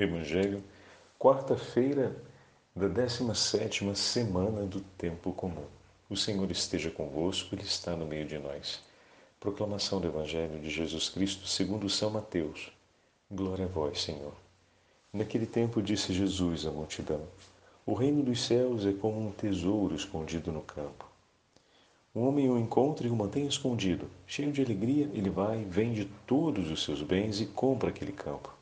Evangelho, quarta-feira da 17 semana do Tempo Comum. O Senhor esteja convosco, Ele está no meio de nós. Proclamação do Evangelho de Jesus Cristo segundo São Mateus. Glória a vós, Senhor. Naquele tempo disse Jesus à multidão: O reino dos céus é como um tesouro escondido no campo. Um homem o encontra e o mantém escondido. Cheio de alegria, ele vai, vende todos os seus bens e compra aquele campo.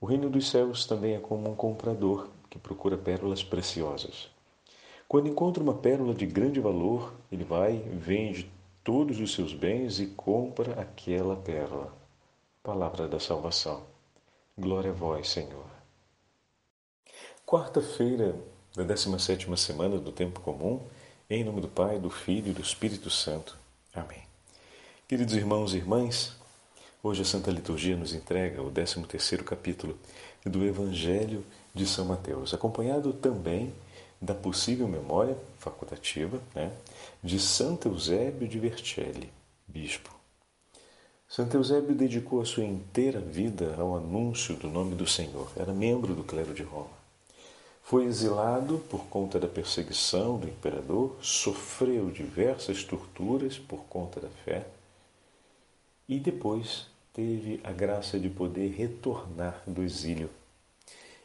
O reino dos céus também é como um comprador que procura pérolas preciosas. Quando encontra uma pérola de grande valor, ele vai, vende todos os seus bens e compra aquela pérola. Palavra da salvação. Glória a vós, Senhor. Quarta-feira da 17 semana do tempo comum, em nome do Pai, do Filho e do Espírito Santo. Amém. Queridos irmãos e irmãs, Hoje a Santa Liturgia nos entrega o 13º capítulo do Evangelho de São Mateus, acompanhado também da possível memória facultativa né, de Santo Eusébio de Vercelli, bispo. Santo Eusébio dedicou a sua inteira vida ao anúncio do nome do Senhor. Era membro do clero de Roma. Foi exilado por conta da perseguição do imperador, sofreu diversas torturas por conta da fé e depois teve a graça de poder retornar do exílio.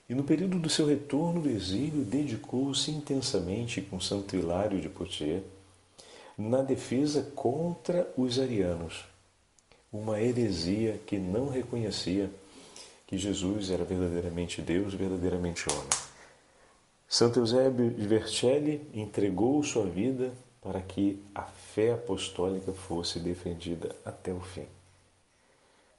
E no período do seu retorno do exílio, dedicou-se intensamente com Santo Hilário de Poitiers na defesa contra os arianos, uma heresia que não reconhecia que Jesus era verdadeiramente Deus, verdadeiramente homem. Santo Eusébio de Vercelli entregou sua vida para que a fé apostólica fosse defendida até o fim.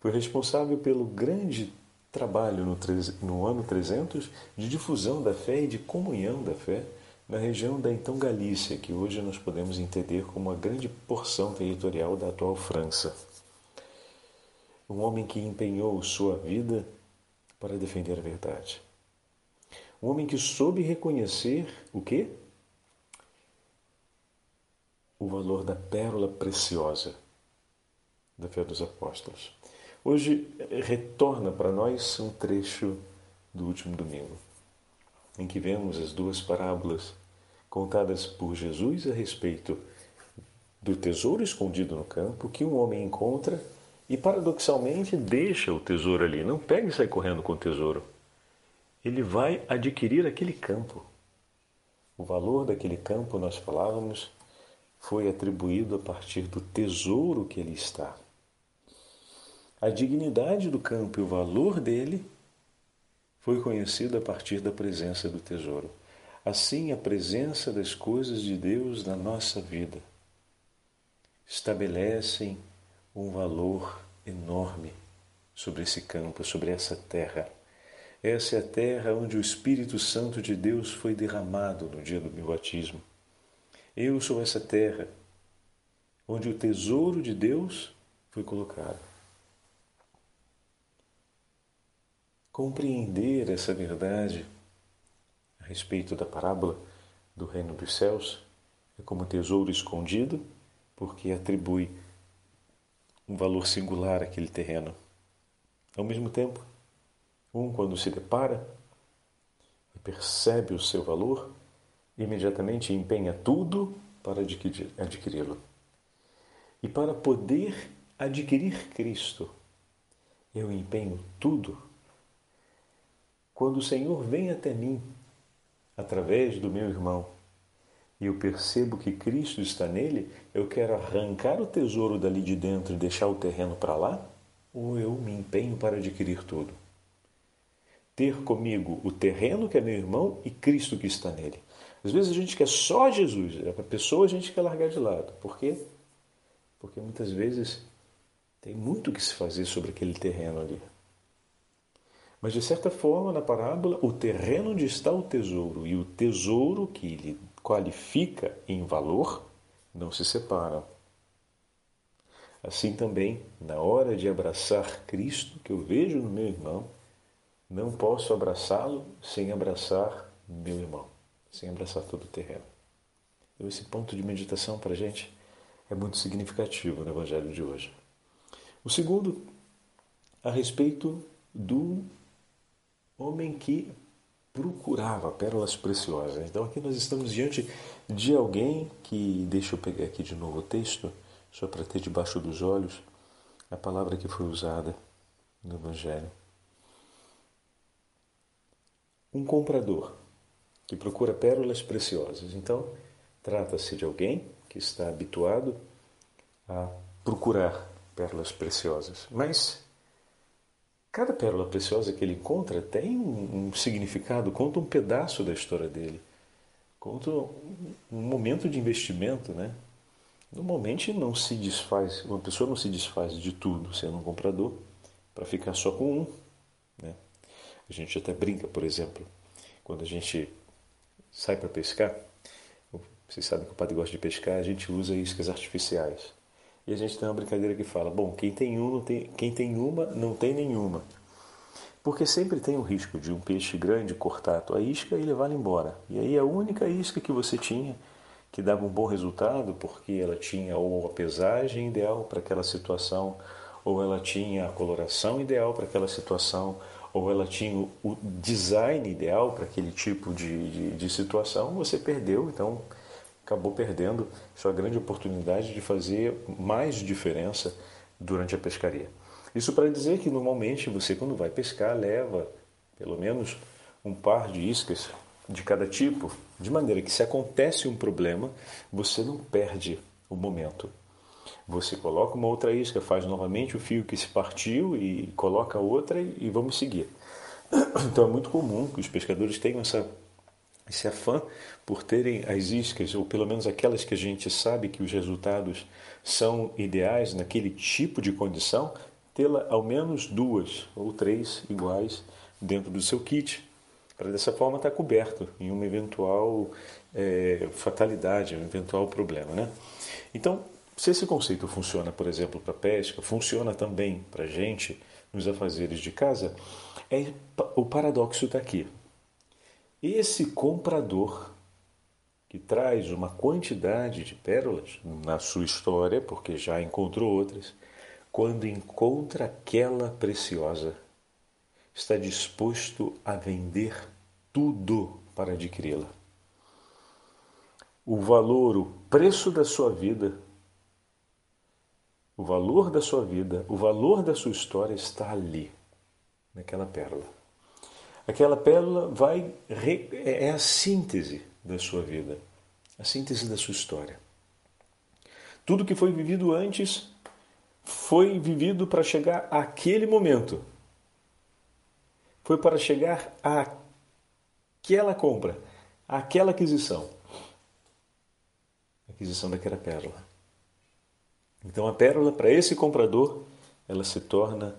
Foi responsável pelo grande trabalho no, no ano 300 de difusão da fé e de comunhão da fé na região da então Galícia, que hoje nós podemos entender como uma grande porção territorial da atual França. Um homem que empenhou sua vida para defender a verdade. Um homem que soube reconhecer o quê? O valor da pérola preciosa da fé dos apóstolos. Hoje retorna para nós um trecho do último domingo, em que vemos as duas parábolas contadas por Jesus a respeito do tesouro escondido no campo que um homem encontra e paradoxalmente deixa o tesouro ali, não pega e sai correndo com o tesouro. Ele vai adquirir aquele campo. O valor daquele campo, nós falávamos, foi atribuído a partir do tesouro que ali está. A dignidade do campo e o valor dele foi conhecido a partir da presença do tesouro. Assim, a presença das coisas de Deus na nossa vida estabelecem um valor enorme sobre esse campo, sobre essa terra. Essa é a terra onde o Espírito Santo de Deus foi derramado no dia do meu batismo. Eu sou essa terra onde o tesouro de Deus foi colocado. compreender essa verdade a respeito da parábola do reino dos céus é como tesouro escondido, porque atribui um valor singular àquele terreno. Ao mesmo tempo, um, quando se depara e percebe o seu valor, imediatamente empenha tudo para adquiri-lo. E para poder adquirir Cristo, eu empenho tudo quando o Senhor vem até mim, através do meu irmão, e eu percebo que Cristo está nele, eu quero arrancar o tesouro dali de dentro e deixar o terreno para lá? Ou eu me empenho para adquirir tudo? Ter comigo o terreno que é meu irmão e Cristo que está nele. Às vezes a gente quer só Jesus, a pessoa a gente quer largar de lado. Por quê? Porque muitas vezes tem muito o que se fazer sobre aquele terreno ali. Mas, de certa forma, na parábola, o terreno onde está o tesouro e o tesouro que lhe qualifica em valor não se separam. Assim também, na hora de abraçar Cristo, que eu vejo no meu irmão, não posso abraçá-lo sem abraçar meu irmão, sem abraçar todo o terreno. Então, esse ponto de meditação para a gente é muito significativo no Evangelho de hoje. O segundo, a respeito do homem que procurava pérolas preciosas. Então aqui nós estamos diante de alguém que, deixa eu pegar aqui de novo o texto, só para ter debaixo dos olhos a palavra que foi usada no Evangelho. Um comprador que procura pérolas preciosas. Então, trata-se de alguém que está habituado a procurar pérolas preciosas. Mas cada pérola preciosa que ele encontra tem um, um significado, conta um pedaço da história dele, conta um, um momento de investimento, né? Normalmente não se desfaz, uma pessoa não se desfaz de tudo sendo um comprador para ficar só com um. Né? A gente até brinca, por exemplo, quando a gente sai para pescar, vocês sabem que o padre gosta de pescar, a gente usa iscas artificiais. E a gente tem uma brincadeira que fala: bom, quem tem, um, não tem, quem tem uma não tem nenhuma. Porque sempre tem o risco de um peixe grande cortar a tua isca e levar embora. E aí a única isca que você tinha, que dava um bom resultado, porque ela tinha ou a pesagem ideal para aquela situação, ou ela tinha a coloração ideal para aquela situação, ou ela tinha o design ideal para aquele tipo de, de, de, situação, você perdeu, então acabou perdendo sua grande oportunidade de fazer mais diferença durante a pescaria. Isso para dizer que normalmente você, quando vai pescar, leva pelo menos um par de iscas de cada tipo, de maneira que se acontece um problema, você não perde o momento. Você coloca uma outra isca, faz novamente o fio que se partiu e coloca outra e, vamos seguir. Então é muito comum que os pescadores tenham essa, esse afã por terem as iscas, ou pelo menos aquelas que a gente sabe que os resultados são ideais naquele tipo de condição, tê-la ao menos duas ou três iguais dentro do seu kit, para dessa forma estar coberto em uma eventual é, fatalidade, um eventual problema. Né? Então, se esse conceito funciona, por exemplo, para pesca, funciona também para a gente nos afazeres de casa, é, o paradoxo está aqui. Esse comprador que traz uma quantidade de pérolas na sua história, porque já encontrou outras, quando encontra aquela preciosa, está disposto a vender tudo para adquiri-la. O valor, o preço da sua vida o valor da sua vida, o valor da sua história está ali, naquela pérola. Aquela pérola vai é a síntese da sua vida, a síntese da sua história. Tudo que foi vivido antes foi vivido para chegar àquele momento. Foi para chegar àquela compra, àquela aquisição. aquisição daquela pérola. Então a pérola para esse comprador, ela se torna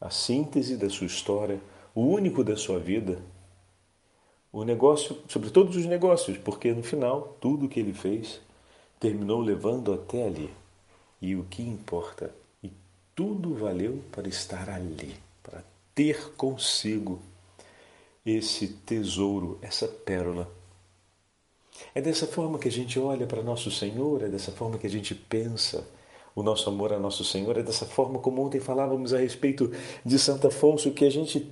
a síntese da sua história, o único da sua vida, o negócio sobre todos os negócios, porque no final tudo que ele fez terminou levando até ali. E o que importa? E tudo valeu para estar ali, para ter consigo esse tesouro, essa pérola é dessa forma que a gente olha para nosso Senhor, é dessa forma que a gente pensa o nosso amor a nosso Senhor, é dessa forma como ontem falávamos a respeito de Santo Afonso, que a gente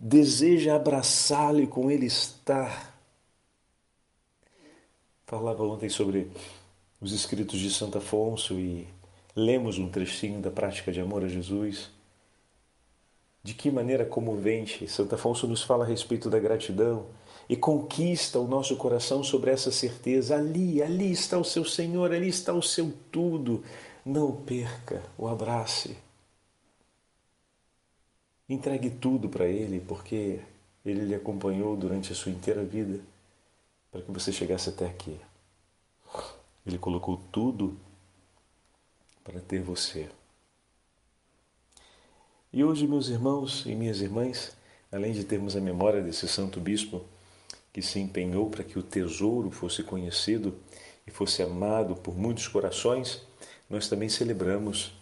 deseja abraçá-lo e com ele estar. Falava ontem sobre os escritos de Santo Afonso e lemos um trechinho da prática de amor a Jesus. De que maneira comovente Santo Afonso nos fala a respeito da gratidão e conquista o nosso coração sobre essa certeza. Ali, ali está o seu Senhor, ali está o seu tudo. Não o perca, o abrace. Entregue tudo para Ele, porque Ele lhe acompanhou durante a sua inteira vida para que você chegasse até aqui. Ele colocou tudo para ter você. E hoje, meus irmãos e minhas irmãs, além de termos a memória desse santo bispo, que se empenhou para que o tesouro fosse conhecido e fosse amado por muitos corações, nós também celebramos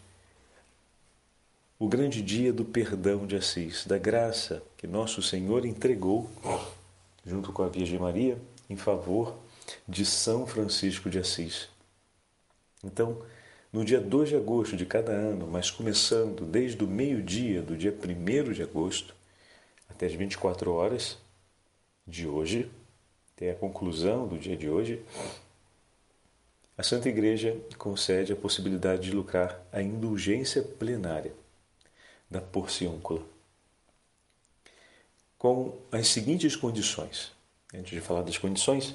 o grande dia do perdão de Assis, da graça que nosso Senhor entregou, junto com a Virgem Maria, em favor de São Francisco de Assis. Então, no dia 2 de agosto de cada ano, mas começando desde o meio-dia do dia 1 de agosto, até as 24 horas de hoje, até a conclusão do dia de hoje, a Santa Igreja concede a possibilidade de lucrar a indulgência plenária da porciúncula com as seguintes condições. Antes de falar das condições,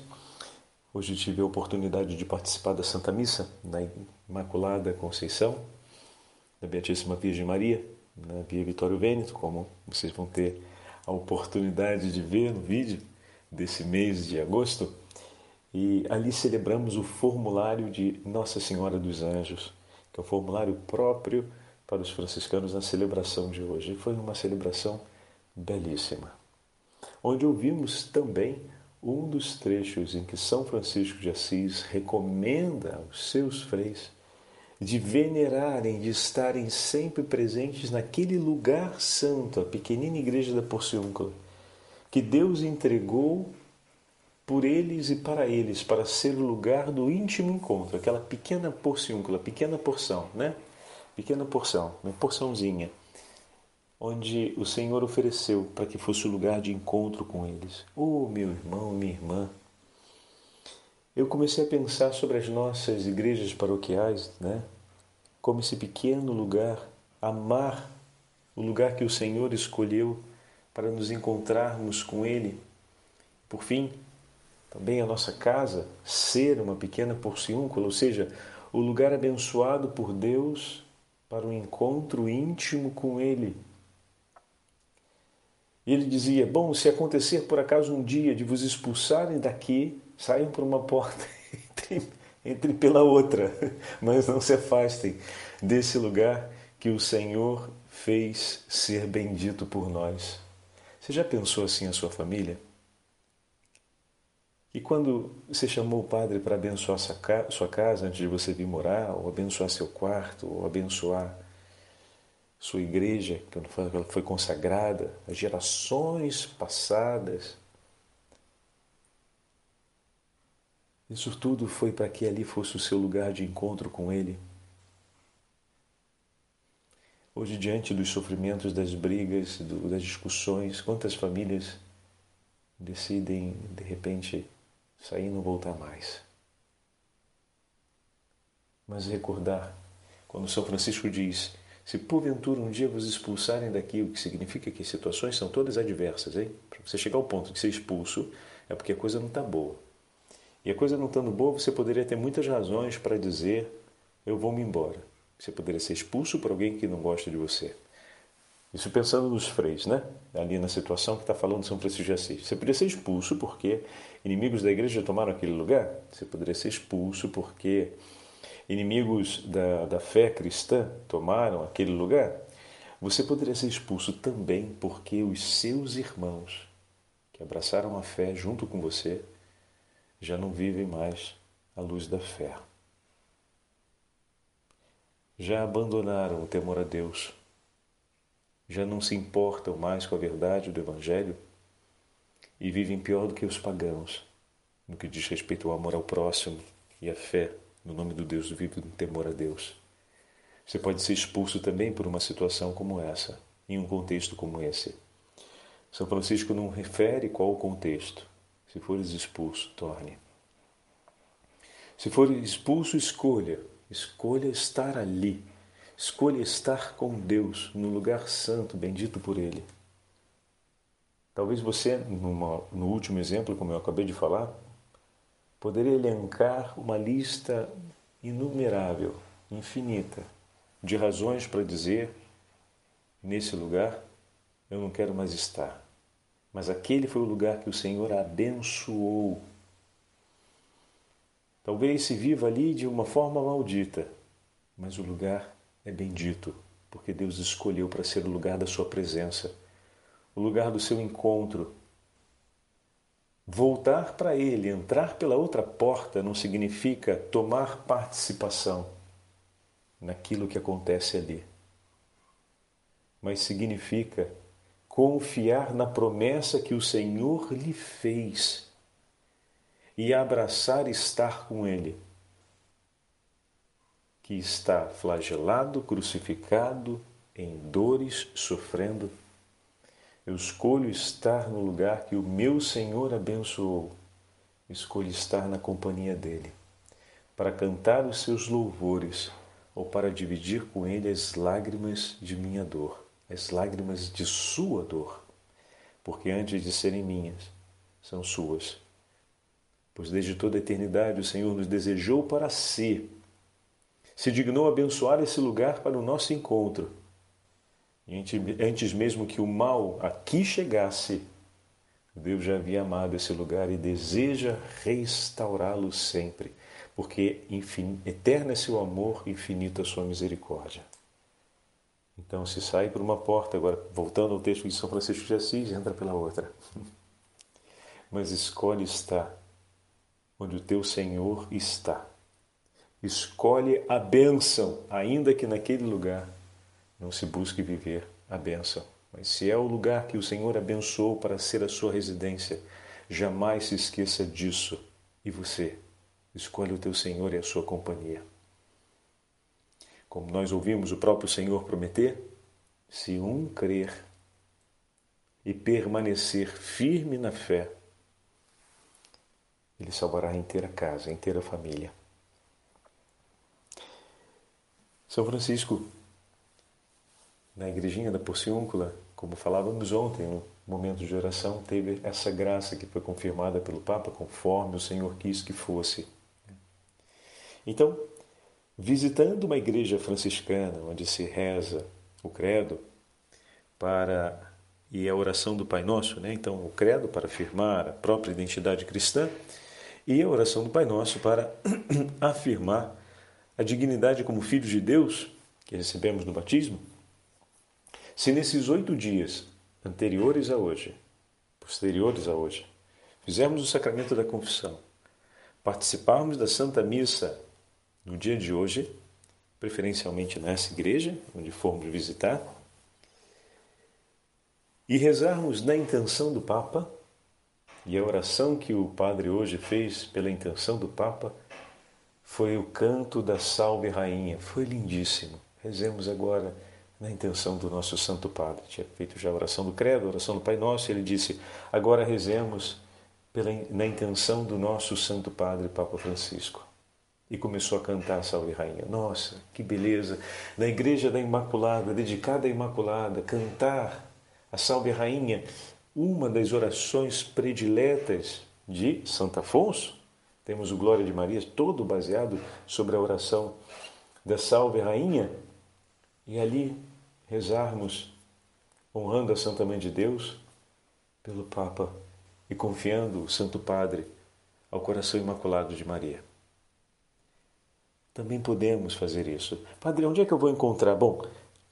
hoje tive a oportunidade de participar da Santa Missa na Imaculada Conceição da Beatíssima Virgem Maria, na Via Vitório Vêneto, como vocês vão ter a oportunidade de ver no vídeo desse mês de agosto. E ali celebramos o formulário de Nossa Senhora dos Anjos, que é o formulário próprio para os franciscanos na celebração de hoje. E foi uma celebração belíssima, onde ouvimos também um dos trechos em que São Francisco de Assis recomenda aos seus freis de venerarem, de estarem sempre presentes naquele lugar santo, a pequenina igreja da Porciúncula, que Deus entregou por eles e para eles, para ser o lugar do íntimo encontro, aquela pequena porciúncula, pequena porção, né? Pequena porção, uma porçãozinha, onde o Senhor ofereceu para que fosse o lugar de encontro com eles. Oh, meu irmão, minha irmã, eu comecei a pensar sobre as nossas igrejas paroquiais, né? Como esse pequeno lugar, amar o lugar que o Senhor escolheu para nos encontrarmos com Ele. Por fim, também a nossa casa ser uma pequena porciúncula, ou seja, o lugar abençoado por Deus para um encontro íntimo com Ele. E ele dizia: Bom, se acontecer por acaso um dia de vos expulsarem daqui, saiam por uma porta, entre, entre pela outra, mas não se afastem desse lugar que o Senhor fez ser bendito por nós. Você já pensou assim a sua família? E quando você chamou o padre para abençoar sua casa antes de você vir morar, ou abençoar seu quarto, ou abençoar sua igreja, que foi consagrada, as gerações passadas, Isso tudo foi para que ali fosse o seu lugar de encontro com Ele. Hoje, diante dos sofrimentos, das brigas, das discussões, quantas famílias decidem, de repente, sair e não voltar mais? Mas recordar, quando São Francisco diz: se porventura um dia vos expulsarem daqui, o que significa que as situações são todas adversas, hein? Para você chegar ao ponto de ser expulso, é porque a coisa não está boa. E a coisa não estando boa, você poderia ter muitas razões para dizer: eu vou me embora. Você poderia ser expulso por alguém que não gosta de você. Isso pensando nos freis, né? Ali na situação que está falando São Francisco de Assis. Você poderia ser expulso porque inimigos da igreja tomaram aquele lugar. Você poderia ser expulso porque inimigos da, da fé cristã tomaram aquele lugar. Você poderia ser expulso também porque os seus irmãos, que abraçaram a fé junto com você, já não vivem mais a luz da fé. Já abandonaram o temor a Deus, já não se importam mais com a verdade do Evangelho e vivem pior do que os pagãos no que diz respeito ao amor ao próximo e à fé no nome do Deus vivo no temor a Deus. Você pode ser expulso também por uma situação como essa, em um contexto como esse. São Francisco não refere qual o contexto, se fores expulso, torne. Se for expulso, escolha. Escolha estar ali. Escolha estar com Deus no lugar santo, bendito por Ele. Talvez você, numa, no último exemplo, como eu acabei de falar, poderia elencar uma lista inumerável, infinita, de razões para dizer: nesse lugar eu não quero mais estar. Mas aquele foi o lugar que o Senhor abençoou. Talvez se viva ali de uma forma maldita, mas o lugar é bendito, porque Deus escolheu para ser o lugar da sua presença, o lugar do seu encontro. Voltar para Ele, entrar pela outra porta, não significa tomar participação naquilo que acontece ali, mas significa confiar na promessa que o Senhor lhe fez e abraçar estar com Ele, que está flagelado, crucificado, em dores, sofrendo, Eu escolho estar no lugar que o meu Senhor abençoou. Escolho estar na companhia dele, para cantar os seus louvores ou para dividir com ele as lágrimas de minha dor, as lágrimas de sua dor, porque antes de serem minhas, são suas. Pois desde toda a eternidade o Senhor nos desejou para si, se dignou abençoar esse lugar para o nosso encontro antes mesmo que o mal aqui chegasse, Deus já havia amado esse lugar e deseja restaurá-lo sempre, porque infin... eterno é seu amor, infinita sua misericórdia. Então, se sai por uma porta, agora voltando ao texto de São Francisco de Assis, entra pela outra. Mas escolhe estar onde o teu Senhor está. Escolhe a bênção, ainda que naquele lugar não se busque viver a bênção. Mas se é o lugar que o Senhor abençoou para ser a sua residência, jamais se esqueça disso. E você, escolhe o teu Senhor e a sua companhia. Como nós ouvimos o próprio Senhor prometer, se um crer e permanecer firme na fé, ele salvará a inteira casa, a inteira família. São Francisco na igrejinha da Porciúncula, como falávamos ontem no momento de oração, teve essa graça que foi confirmada pelo Papa conforme o Senhor quis que fosse. Então, visitando uma igreja franciscana onde se reza o credo para e a oração do Pai Nosso, né? Então, o credo para afirmar a própria identidade cristã e a oração do Pai Nosso para afirmar a dignidade como filhos de Deus que recebemos no batismo se nesses oito dias anteriores a hoje, posteriores a hoje, fizermos o sacramento da confissão, participarmos da Santa Missa no dia de hoje, preferencialmente nessa igreja, onde formos visitar, e rezarmos na intenção do Papa, e a oração que o Padre hoje fez pela intenção do Papa foi o canto da Salve Rainha. Foi lindíssimo. Rezemos agora na intenção do nosso Santo Padre. Tinha feito já a oração do Credo, a oração do Pai Nosso, e ele disse: agora rezemos pela, na intenção do nosso Santo Padre, Papa Francisco. E começou a cantar Salve Rainha. Nossa, que beleza! Na Igreja da Imaculada, dedicada à Imaculada, cantar a Salve Rainha, uma das orações prediletas de Santo Afonso. Temos o Glória de Maria, todo baseado sobre a oração da Salve Rainha, e ali rezarmos honrando a Santa Mãe de Deus pelo Papa e confiando o Santo Padre ao coração imaculado de Maria. Também podemos fazer isso. Padre, onde é que eu vou encontrar? Bom,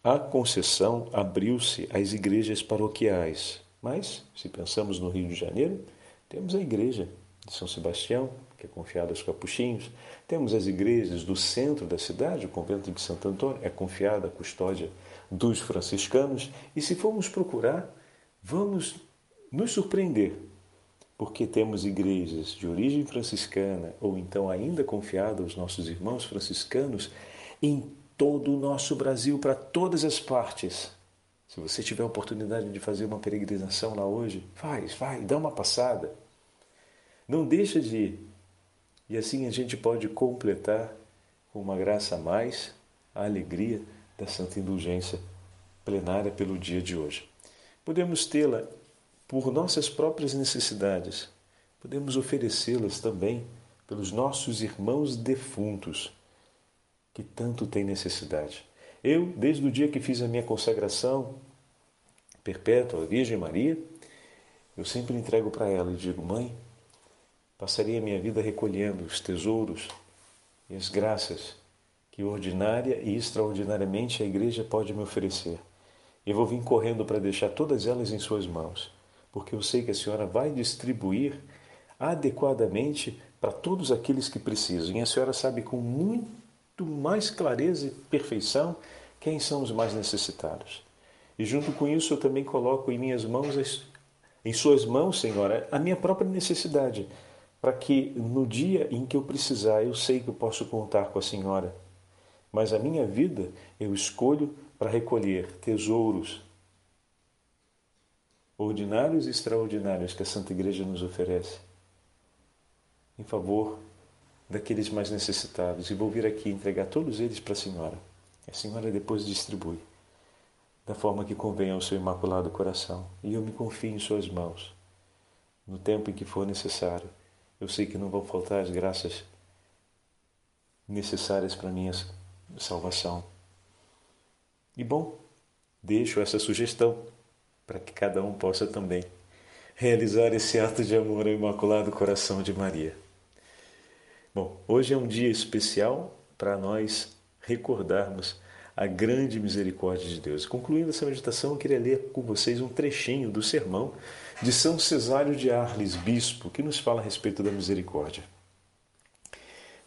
a concessão abriu-se às igrejas paroquiais, mas se pensamos no Rio de Janeiro, temos a igreja de São Sebastião, que é confiada aos capuchinhos. Temos as igrejas do centro da cidade, o convento de Santo Antônio é confiada à custódia dos franciscanos. E se formos procurar, vamos nos surpreender, porque temos igrejas de origem franciscana ou então ainda confiada aos nossos irmãos franciscanos em todo o nosso Brasil, para todas as partes. Se você tiver a oportunidade de fazer uma peregrinação lá hoje, faz, vai, dá uma passada. Não deixa de. E assim a gente pode completar com uma graça a mais a alegria da Santa Indulgência plenária pelo dia de hoje. Podemos tê-la por nossas próprias necessidades, podemos oferecê-las também pelos nossos irmãos defuntos que tanto têm necessidade. Eu, desde o dia que fiz a minha consagração perpétua à Virgem Maria, eu sempre entrego para ela e digo: Mãe, Passaria minha vida recolhendo os tesouros e as graças que ordinária e extraordinariamente a Igreja pode me oferecer. Eu vou vir correndo para deixar todas elas em Suas mãos, porque eu sei que a Senhora vai distribuir adequadamente para todos aqueles que precisam. E a Senhora sabe com muito mais clareza e perfeição quem são os mais necessitados. E junto com isso eu também coloco em minhas mãos, em Suas mãos, Senhora, a minha própria necessidade para que no dia em que eu precisar, eu sei que eu posso contar com a Senhora. Mas a minha vida eu escolho para recolher tesouros ordinários e extraordinários que a Santa Igreja nos oferece em favor daqueles mais necessitados. E vou vir aqui entregar todos eles para a Senhora. A Senhora depois distribui da forma que convém ao seu imaculado coração. E eu me confio em Suas mãos. No tempo em que for necessário, eu sei que não vão faltar as graças necessárias para minha salvação. E bom, deixo essa sugestão para que cada um possa também realizar esse ato de amor ao Imaculado Coração de Maria. Bom, hoje é um dia especial para nós recordarmos a grande misericórdia de Deus. Concluindo essa meditação, eu queria ler com vocês um trechinho do sermão de São Cesário de Arles, bispo, que nos fala a respeito da misericórdia.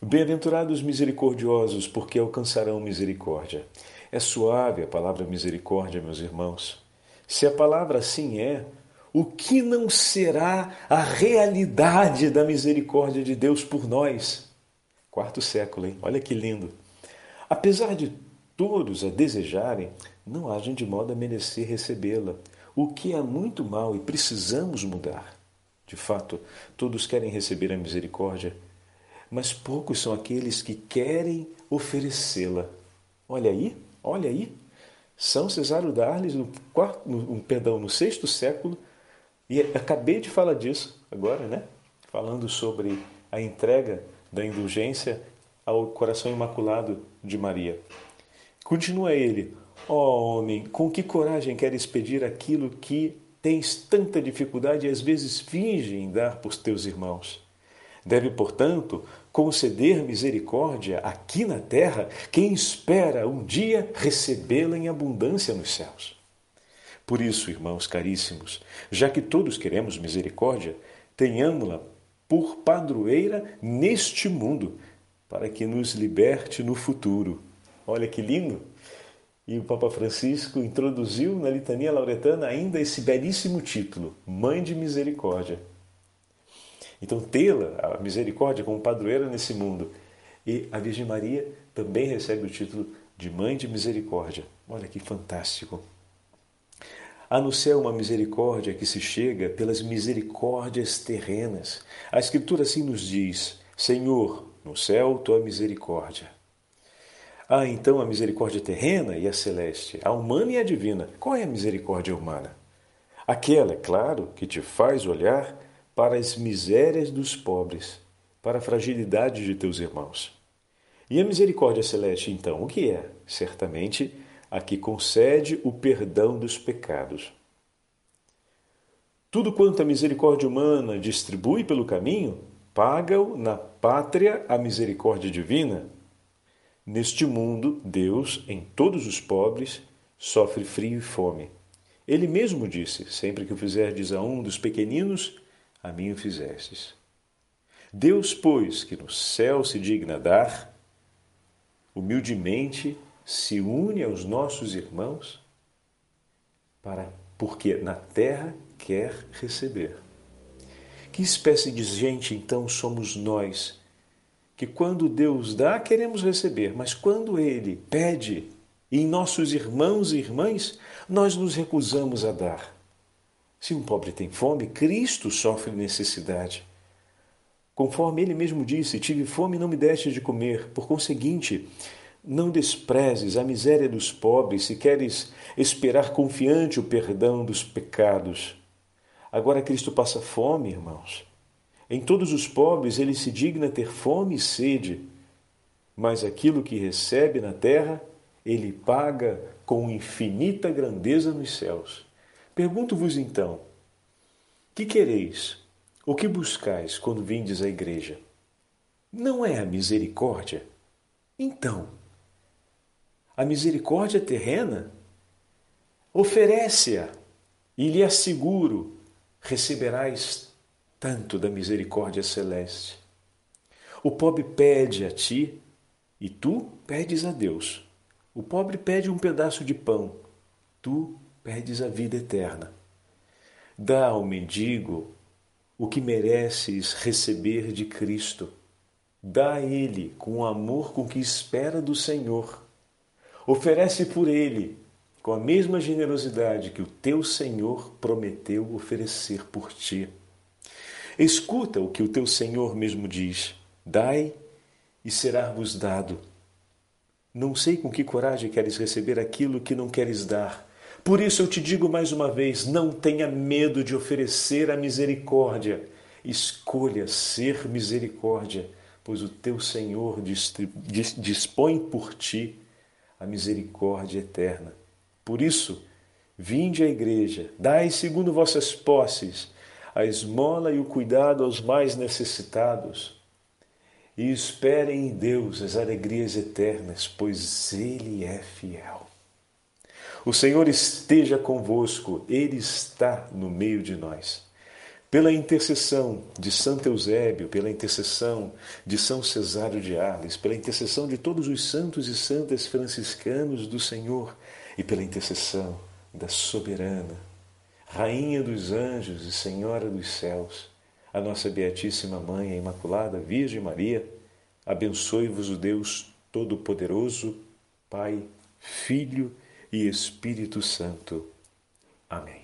Bem-aventurados misericordiosos, porque alcançarão misericórdia. É suave a palavra misericórdia, meus irmãos. Se a palavra assim é, o que não será a realidade da misericórdia de Deus por nós? Quarto século, hein? Olha que lindo. Apesar de todos a desejarem, não agem de modo a merecer recebê-la, o que é muito mal e precisamos mudar. De fato, todos querem receber a misericórdia, mas poucos são aqueles que querem oferecê-la. Olha aí, olha aí. São Cesário d'Arles, no, quarto, no, perdão, no sexto século, e acabei de falar disso agora, né? Falando sobre a entrega da indulgência ao coração imaculado de Maria. Continua ele: Ó oh, homem, com que coragem queres pedir aquilo que tens tanta dificuldade e às vezes finge em dar por teus irmãos? Deve, portanto, conceder misericórdia aqui na terra quem espera um dia recebê-la em abundância nos céus. Por isso, irmãos caríssimos, já que todos queremos misericórdia, tenhamos-la por padroeira neste mundo, para que nos liberte no futuro. Olha que lindo! E o Papa Francisco introduziu na litania lauretana ainda esse belíssimo título, Mãe de Misericórdia. Então, tê-la, a misericórdia, como padroeira nesse mundo. E a Virgem Maria também recebe o título de Mãe de Misericórdia. Olha que fantástico! Há no céu uma misericórdia que se chega pelas misericórdias terrenas. A Escritura assim nos diz: Senhor, no céu tua misericórdia Há então a misericórdia terrena e a celeste, a humana e a divina. Qual é a misericórdia humana? Aquela, é claro, que te faz olhar para as misérias dos pobres, para a fragilidade de teus irmãos. E a misericórdia celeste, então, o que é? Certamente a que concede o perdão dos pecados. Tudo quanto a misericórdia humana distribui pelo caminho, paga-o na pátria a misericórdia divina, Neste mundo, Deus, em todos os pobres, sofre frio e fome. Ele mesmo disse: Sempre que o fizerdes a um dos pequeninos, a mim o fizestes. Deus, pois, que no céu se digna dar, humildemente se une aos nossos irmãos, para porque na terra quer receber. Que espécie de gente então somos nós que quando Deus dá, queremos receber, mas quando Ele pede em nossos irmãos e irmãs, nós nos recusamos a dar. Se um pobre tem fome, Cristo sofre necessidade. Conforme ele mesmo disse: Tive fome e não me deste de comer. Por conseguinte, não desprezes a miséria dos pobres se queres esperar confiante o perdão dos pecados. Agora Cristo passa fome, irmãos. Em todos os pobres ele se digna ter fome e sede, mas aquilo que recebe na terra ele paga com infinita grandeza nos céus. Pergunto-vos então: que quereis? O que buscais quando vindes à igreja? Não é a misericórdia? Então, a misericórdia terrena oferece-a e lhe asseguro receberás tanto da misericórdia celeste. O pobre pede a ti e tu pedes a Deus. O pobre pede um pedaço de pão, tu pedes a vida eterna. Dá ao mendigo o que mereces receber de Cristo. Dá a ele com o amor com que espera do Senhor. Oferece por ele com a mesma generosidade que o teu Senhor prometeu oferecer por ti. Escuta o que o teu Senhor mesmo diz: Dai e será-vos dado. Não sei com que coragem queres receber aquilo que não queres dar. Por isso eu te digo mais uma vez: não tenha medo de oferecer a misericórdia. Escolha ser misericórdia, pois o teu Senhor dispõe por ti a misericórdia eterna. Por isso, vinde à igreja, dai segundo vossas posses a esmola e o cuidado aos mais necessitados. E esperem em Deus as alegrias eternas, pois Ele é fiel. O Senhor esteja convosco, Ele está no meio de nós. Pela intercessão de Santo Eusébio, pela intercessão de São Cesário de Arles, pela intercessão de todos os santos e santas franciscanos do Senhor e pela intercessão da soberana Rainha dos anjos e Senhora dos céus, a nossa Beatíssima Mãe, a Imaculada Virgem Maria, abençoe-vos o Deus Todo-Poderoso, Pai, Filho e Espírito Santo. Amém.